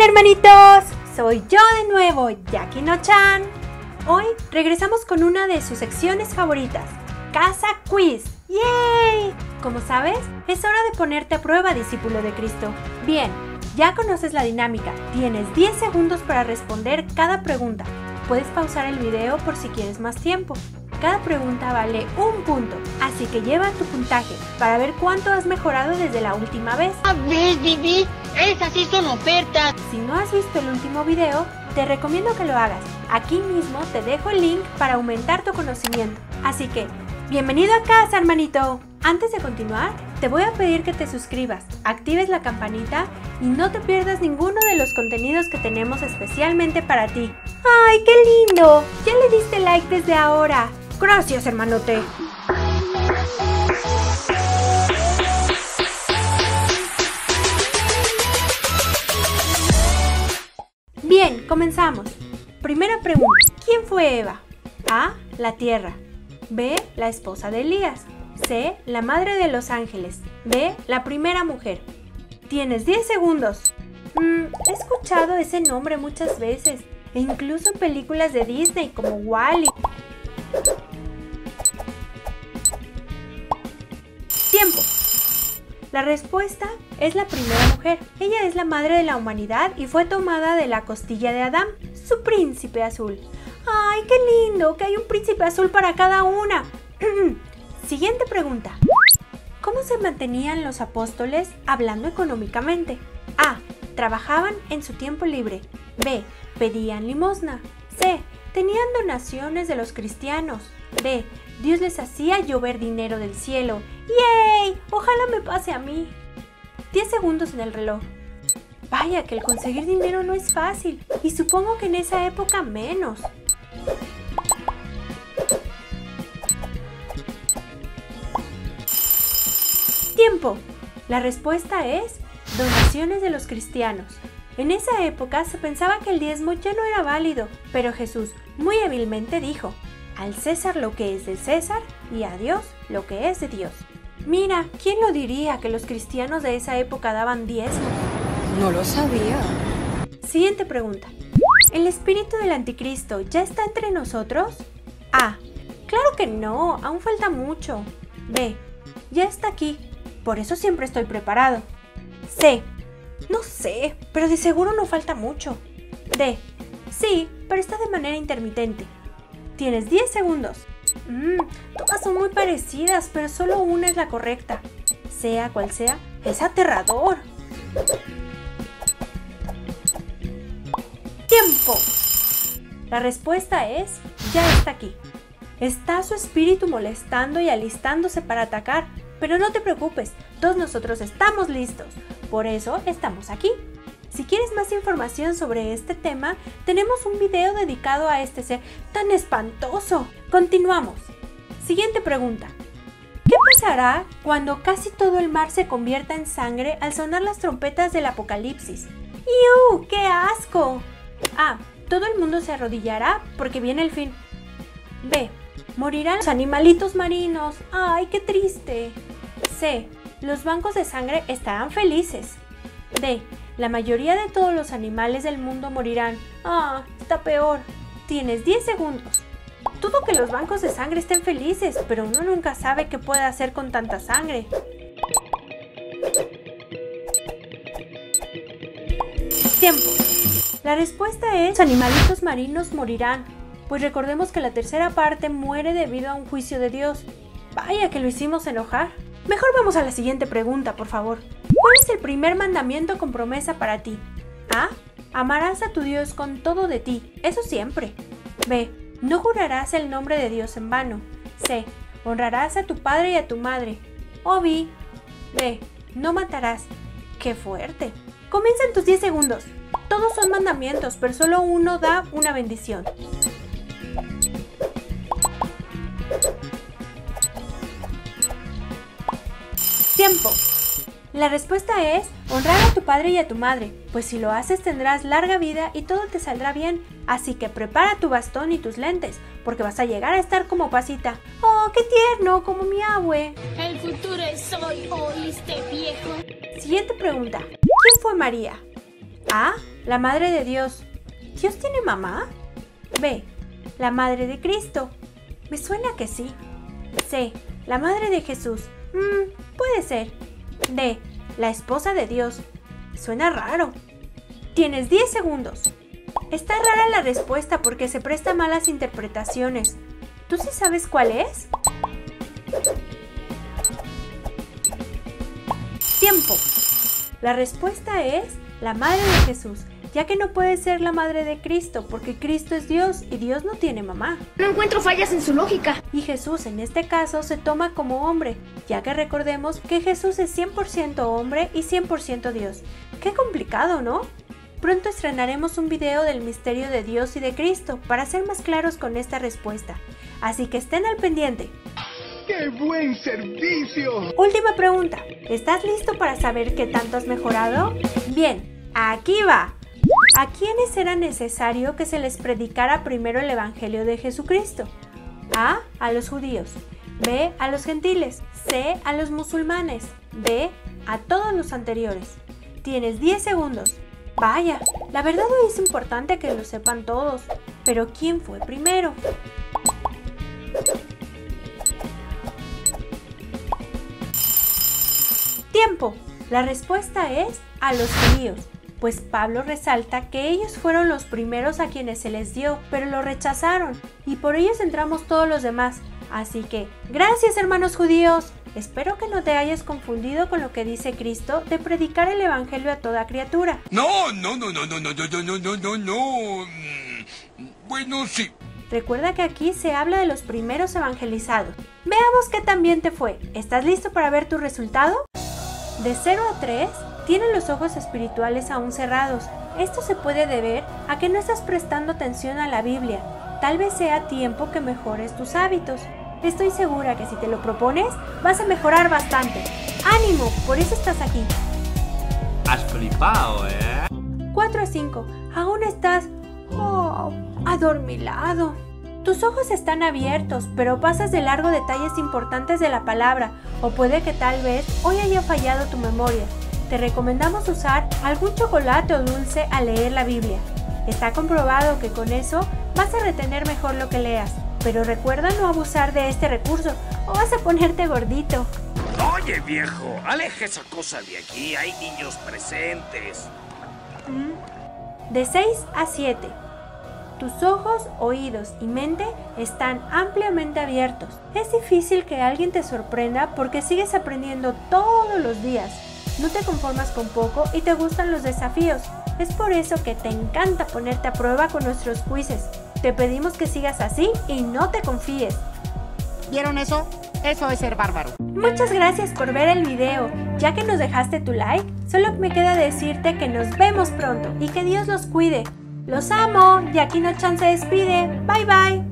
Hola hermanitos, soy yo de nuevo, Jackie No-chan. Hoy regresamos con una de sus secciones favoritas, Casa Quiz. ¡Yay! Como sabes, es hora de ponerte a prueba, discípulo de Cristo. Bien, ya conoces la dinámica, tienes 10 segundos para responder cada pregunta. Puedes pausar el video por si quieres más tiempo. Cada pregunta vale un punto, así que lleva tu puntaje para ver cuánto has mejorado desde la última vez. A ver, Vivi, esas sí son ofertas. Si no has visto el último video, te recomiendo que lo hagas. Aquí mismo te dejo el link para aumentar tu conocimiento. Así que, bienvenido a casa, hermanito. Antes de continuar, te voy a pedir que te suscribas, actives la campanita y no te pierdas ninguno de los contenidos que tenemos especialmente para ti. ¡Ay, qué lindo! Ya le diste like desde ahora. Gracias, hermanote. Bien, comenzamos. Primera pregunta. ¿Quién fue Eva? A. La tierra. B. La esposa de Elías. C. La madre de los ángeles. D. La primera mujer. Tienes 10 segundos. Mm, he escuchado ese nombre muchas veces, e incluso en películas de Disney como Wally. La respuesta es la primera mujer. Ella es la madre de la humanidad y fue tomada de la costilla de Adán, su príncipe azul. ¡Ay, qué lindo! Que hay un príncipe azul para cada una. Siguiente pregunta. ¿Cómo se mantenían los apóstoles hablando económicamente? A. Trabajaban en su tiempo libre. B. Pedían limosna. C. Tenían donaciones de los cristianos. D. Dios les hacía llover dinero del cielo. ¡Yay! Ojalá me pase a mí. 10 segundos en el reloj. Vaya que el conseguir dinero no es fácil. Y supongo que en esa época menos. Tiempo. La respuesta es donaciones de los cristianos. En esa época se pensaba que el diezmo ya no era válido, pero Jesús muy hábilmente dijo, al César lo que es de César y a Dios lo que es de Dios. Mira, ¿quién lo diría que los cristianos de esa época daban diezmo? No lo sabía. Siguiente pregunta. ¿El espíritu del anticristo ya está entre nosotros? A. Claro que no, aún falta mucho. B. Ya está aquí, por eso siempre estoy preparado. C. No sé, pero de seguro no falta mucho. D. Sí, pero está de manera intermitente. Tienes 10 segundos. Mmm, todas son muy parecidas, pero solo una es la correcta. Sea cual sea, es aterrador. ¡Tiempo! La respuesta es, ya está aquí. Está su espíritu molestando y alistándose para atacar, pero no te preocupes, todos nosotros estamos listos. Por eso estamos aquí. Si quieres más información sobre este tema, tenemos un video dedicado a este ser tan espantoso. Continuamos. Siguiente pregunta. ¿Qué pasará cuando casi todo el mar se convierta en sangre al sonar las trompetas del apocalipsis? ¡Iu! ¡Qué asco! A. Todo el mundo se arrodillará porque viene el fin. B. Morirán los animalitos marinos. ¡Ay, qué triste! C. Los bancos de sangre estarán felices. D. La mayoría de todos los animales del mundo morirán. Ah, está peor. Tienes 10 segundos. Todo que los bancos de sangre estén felices, pero uno nunca sabe qué puede hacer con tanta sangre. Tiempo. La respuesta es, los animalitos marinos morirán, pues recordemos que la tercera parte muere debido a un juicio de Dios. Vaya que lo hicimos enojar. Mejor vamos a la siguiente pregunta, por favor. ¿Cuál es el primer mandamiento con promesa para ti? A. Amarás a tu Dios con todo de ti, eso siempre. B. No jurarás el nombre de Dios en vano. C. Honrarás a tu padre y a tu madre. O B. B. No matarás. ¡Qué fuerte! Comienzan tus 10 segundos. Todos son mandamientos, pero solo uno da una bendición. Tiempo. La respuesta es honrar a tu padre y a tu madre, pues si lo haces tendrás larga vida y todo te saldrá bien. Así que prepara tu bastón y tus lentes, porque vas a llegar a estar como pasita. ¡Oh, qué tierno! Como mi abue. El futuro es hoy, ¿oíste, viejo? Siguiente pregunta. ¿Quién fue María? A. La Madre de Dios. ¿Dios tiene mamá? B. La Madre de Cristo. Me suena que sí. C. La Madre de Jesús. Mmm, puede ser. D. La esposa de Dios. Suena raro. Tienes 10 segundos. Está rara la respuesta porque se presta malas interpretaciones. ¿Tú sí sabes cuál es? Tiempo. La respuesta es la Madre de Jesús, ya que no puede ser la Madre de Cristo porque Cristo es Dios y Dios no tiene mamá. No encuentro fallas en su lógica. Y Jesús en este caso se toma como hombre, ya que recordemos que Jesús es 100% hombre y 100% Dios. Qué complicado, ¿no? Pronto estrenaremos un video del misterio de Dios y de Cristo para ser más claros con esta respuesta, así que estén al pendiente. ¡Qué buen servicio! Última pregunta, ¿estás listo para saber qué tanto has mejorado? Bien, aquí va. ¿A quiénes era necesario que se les predicara primero el Evangelio de Jesucristo? A. A los judíos. B. A los gentiles. C. A los musulmanes. D. A todos los anteriores. Tienes 10 segundos. Vaya, la verdad es importante que lo sepan todos. Pero ¿quién fue primero? Tiempo. La respuesta es a los judíos, pues Pablo resalta que ellos fueron los primeros a quienes se les dio, pero lo rechazaron, y por ellos entramos todos los demás. Así que, gracias hermanos judíos. Espero que no te hayas confundido con lo que dice Cristo de predicar el Evangelio a toda criatura. No, no, no, no, no, no, no, no, no, no, no. Mm, Bueno, sí. Recuerda que aquí se habla de los primeros evangelizados. Veamos qué tan bien te fue. ¿Estás listo para ver tu resultado? De 0 a 3, tienes los ojos espirituales aún cerrados. Esto se puede deber a que no estás prestando atención a la Biblia. Tal vez sea tiempo que mejores tus hábitos. Estoy segura que si te lo propones, vas a mejorar bastante. ¡Ánimo! Por eso estás aquí. Has flipado, ¿eh? 4 a 5. Aún estás... Oh, adormilado. Tus ojos están abiertos, pero pasas de largo detalles importantes de la palabra, o puede que tal vez hoy haya fallado tu memoria. Te recomendamos usar algún chocolate o dulce al leer la Biblia. Está comprobado que con eso vas a retener mejor lo que leas, pero recuerda no abusar de este recurso o vas a ponerte gordito. Oye, viejo, aleja esa cosa de aquí. Hay niños presentes. De 6 a 7. Tus ojos, oídos y mente están ampliamente abiertos. Es difícil que alguien te sorprenda porque sigues aprendiendo todos los días. No te conformas con poco y te gustan los desafíos. Es por eso que te encanta ponerte a prueba con nuestros quizzes. Te pedimos que sigas así y no te confíes. ¿Vieron eso? Eso es ser bárbaro. Muchas gracias por ver el video. Ya que nos dejaste tu like, solo me queda decirte que nos vemos pronto y que Dios los cuide. Los amo y aquí no Chan se despide. Bye bye.